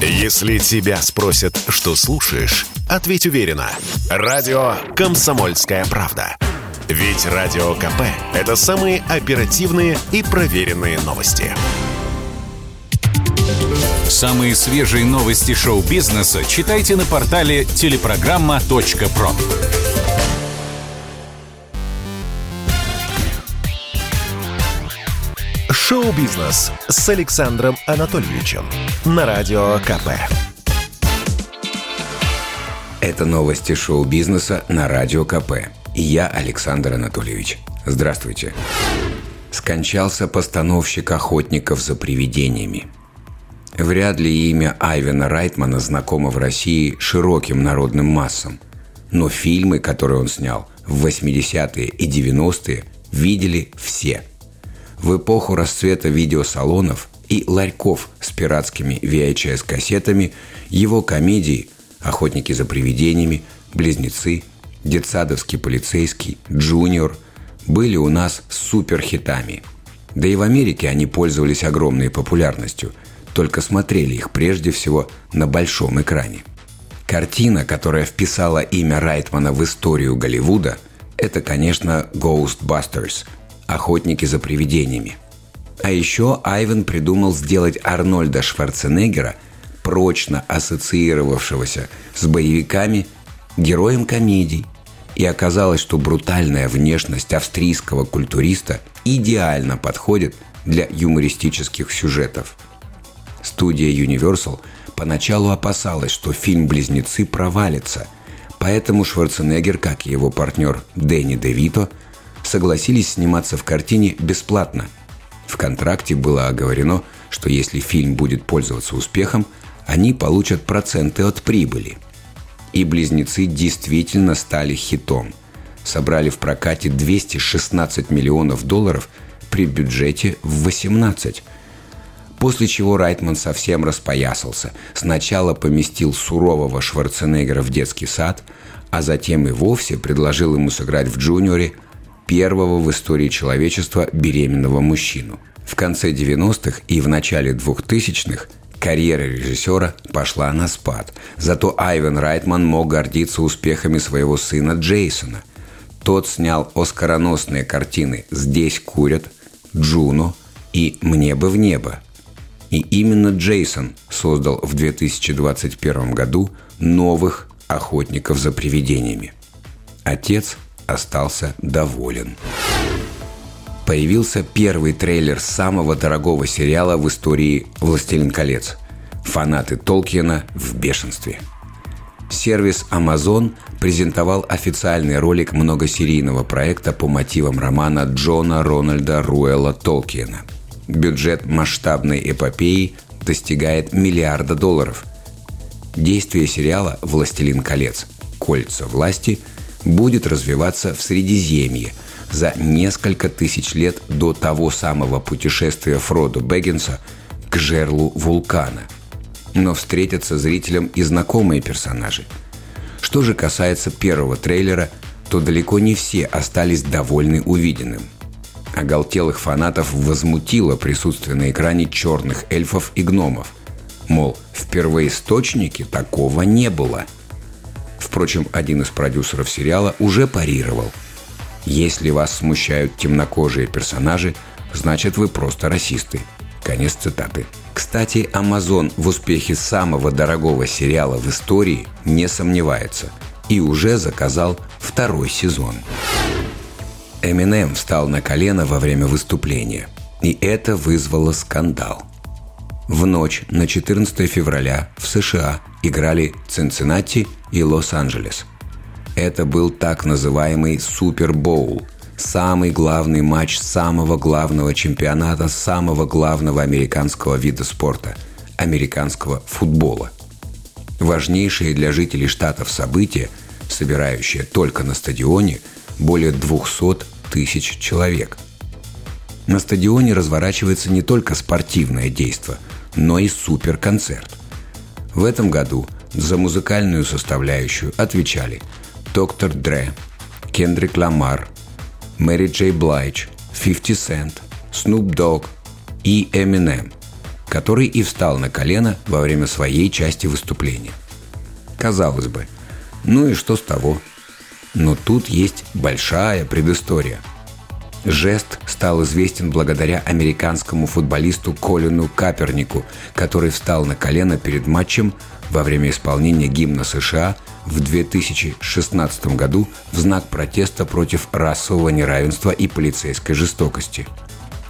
Если тебя спросят, что слушаешь, ответь уверенно. Радио «Комсомольская правда». Ведь Радио КП – это самые оперативные и проверенные новости. Самые свежие новости шоу-бизнеса читайте на портале телепрограмма.про. Шоу-бизнес с Александром Анатольевичем на Радио КП. Это новости шоу-бизнеса на Радио КП. И я Александр Анатольевич. Здравствуйте. Скончался постановщик «Охотников за привидениями». Вряд ли имя Айвена Райтмана знакомо в России широким народным массам. Но фильмы, которые он снял в 80-е и 90-е, видели все – в эпоху расцвета видеосалонов и ларьков с пиратскими VHS-кассетами его комедии «Охотники за привидениями», «Близнецы», «Детсадовский полицейский», «Джуниор» были у нас суперхитами. Да и в Америке они пользовались огромной популярностью, только смотрели их прежде всего на большом экране. Картина, которая вписала имя Райтмана в историю Голливуда, это, конечно, «Ghostbusters», «Охотники за привидениями». А еще Айвен придумал сделать Арнольда Шварценеггера, прочно ассоциировавшегося с боевиками, героем комедий. И оказалось, что брутальная внешность австрийского культуриста идеально подходит для юмористических сюжетов. Студия Universal поначалу опасалась, что фильм «Близнецы» провалится, поэтому Шварценеггер, как и его партнер Дэнни Девито – согласились сниматься в картине бесплатно. В контракте было оговорено, что если фильм будет пользоваться успехом, они получат проценты от прибыли. И «Близнецы» действительно стали хитом. Собрали в прокате 216 миллионов долларов при бюджете в 18 После чего Райтман совсем распоясался. Сначала поместил сурового Шварценеггера в детский сад, а затем и вовсе предложил ему сыграть в «Джуниоре», первого в истории человечества беременного мужчину. В конце 90-х и в начале 2000-х карьера режиссера пошла на спад. Зато Айвен Райтман мог гордиться успехами своего сына Джейсона. Тот снял оскароносные картины «Здесь курят», «Джуно» и «Мне бы в небо». И именно Джейсон создал в 2021 году новых охотников за привидениями. Отец остался доволен. Появился первый трейлер самого дорогого сериала в истории «Властелин колец». Фанаты Толкиена в бешенстве. Сервис Amazon презентовал официальный ролик многосерийного проекта по мотивам романа Джона Рональда Руэлла Толкиена. Бюджет масштабной эпопеи достигает миллиарда долларов. Действие сериала «Властелин колец. Кольца власти» – будет развиваться в Средиземье за несколько тысяч лет до того самого путешествия Фродо Бэггинса к жерлу вулкана. Но встретятся зрителям и знакомые персонажи. Что же касается первого трейлера, то далеко не все остались довольны увиденным. Оголтелых фанатов возмутило присутствие на экране черных эльфов и гномов. Мол, в первоисточнике такого не было – Впрочем, один из продюсеров сериала уже парировал. Если вас смущают темнокожие персонажи, значит вы просто расисты. Конец цитаты. Кстати, Amazon в успехе самого дорогого сериала в истории не сомневается и уже заказал второй сезон. Эминем встал на колено во время выступления, и это вызвало скандал – в ночь на 14 февраля в США играли Цинциннати и Лос-Анджелес. Это был так называемый Супербоул, самый главный матч самого главного чемпионата самого главного американского вида спорта – американского футбола. Важнейшее для жителей штатов событие, собирающее только на стадионе более 200 тысяч человек. На стадионе разворачивается не только спортивное действие – но и суперконцерт. В этом году за музыкальную составляющую отвечали Доктор Дре, Кендрик Ламар, Мэри Джей Блайдж, 50 Cent, Snoop Dogg и Eminem. который и встал на колено во время своей части выступления. Казалось бы, ну и что с того? Но тут есть большая предыстория. Жест стал известен благодаря американскому футболисту Колину Капернику, который встал на колено перед матчем во время исполнения гимна США в 2016 году в знак протеста против расового неравенства и полицейской жестокости.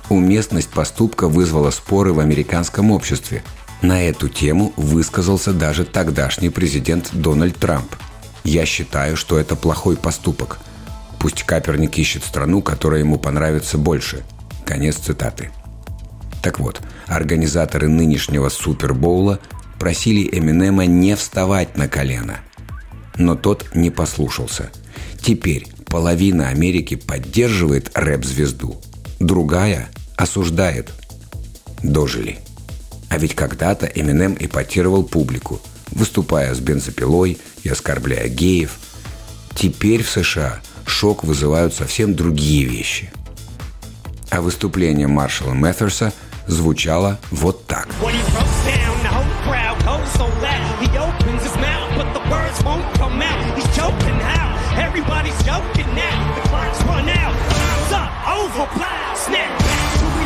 Уместность поступка вызвала споры в американском обществе. На эту тему высказался даже тогдашний президент Дональд Трамп. «Я считаю, что это плохой поступок. Пусть Каперник ищет страну, которая ему понравится больше». Конец цитаты. Так вот, организаторы нынешнего Супербоула просили Эминема не вставать на колено. Но тот не послушался. Теперь половина Америки поддерживает рэп-звезду, другая осуждает. Дожили. А ведь когда-то Эминем эпатировал публику, выступая с бензопилой и оскорбляя геев. Теперь в США шок вызывают совсем другие вещи. А выступление маршала Мэтерса звучало вот так. Everybody's joking now. The clock's run out. Time's up. Over. Snap.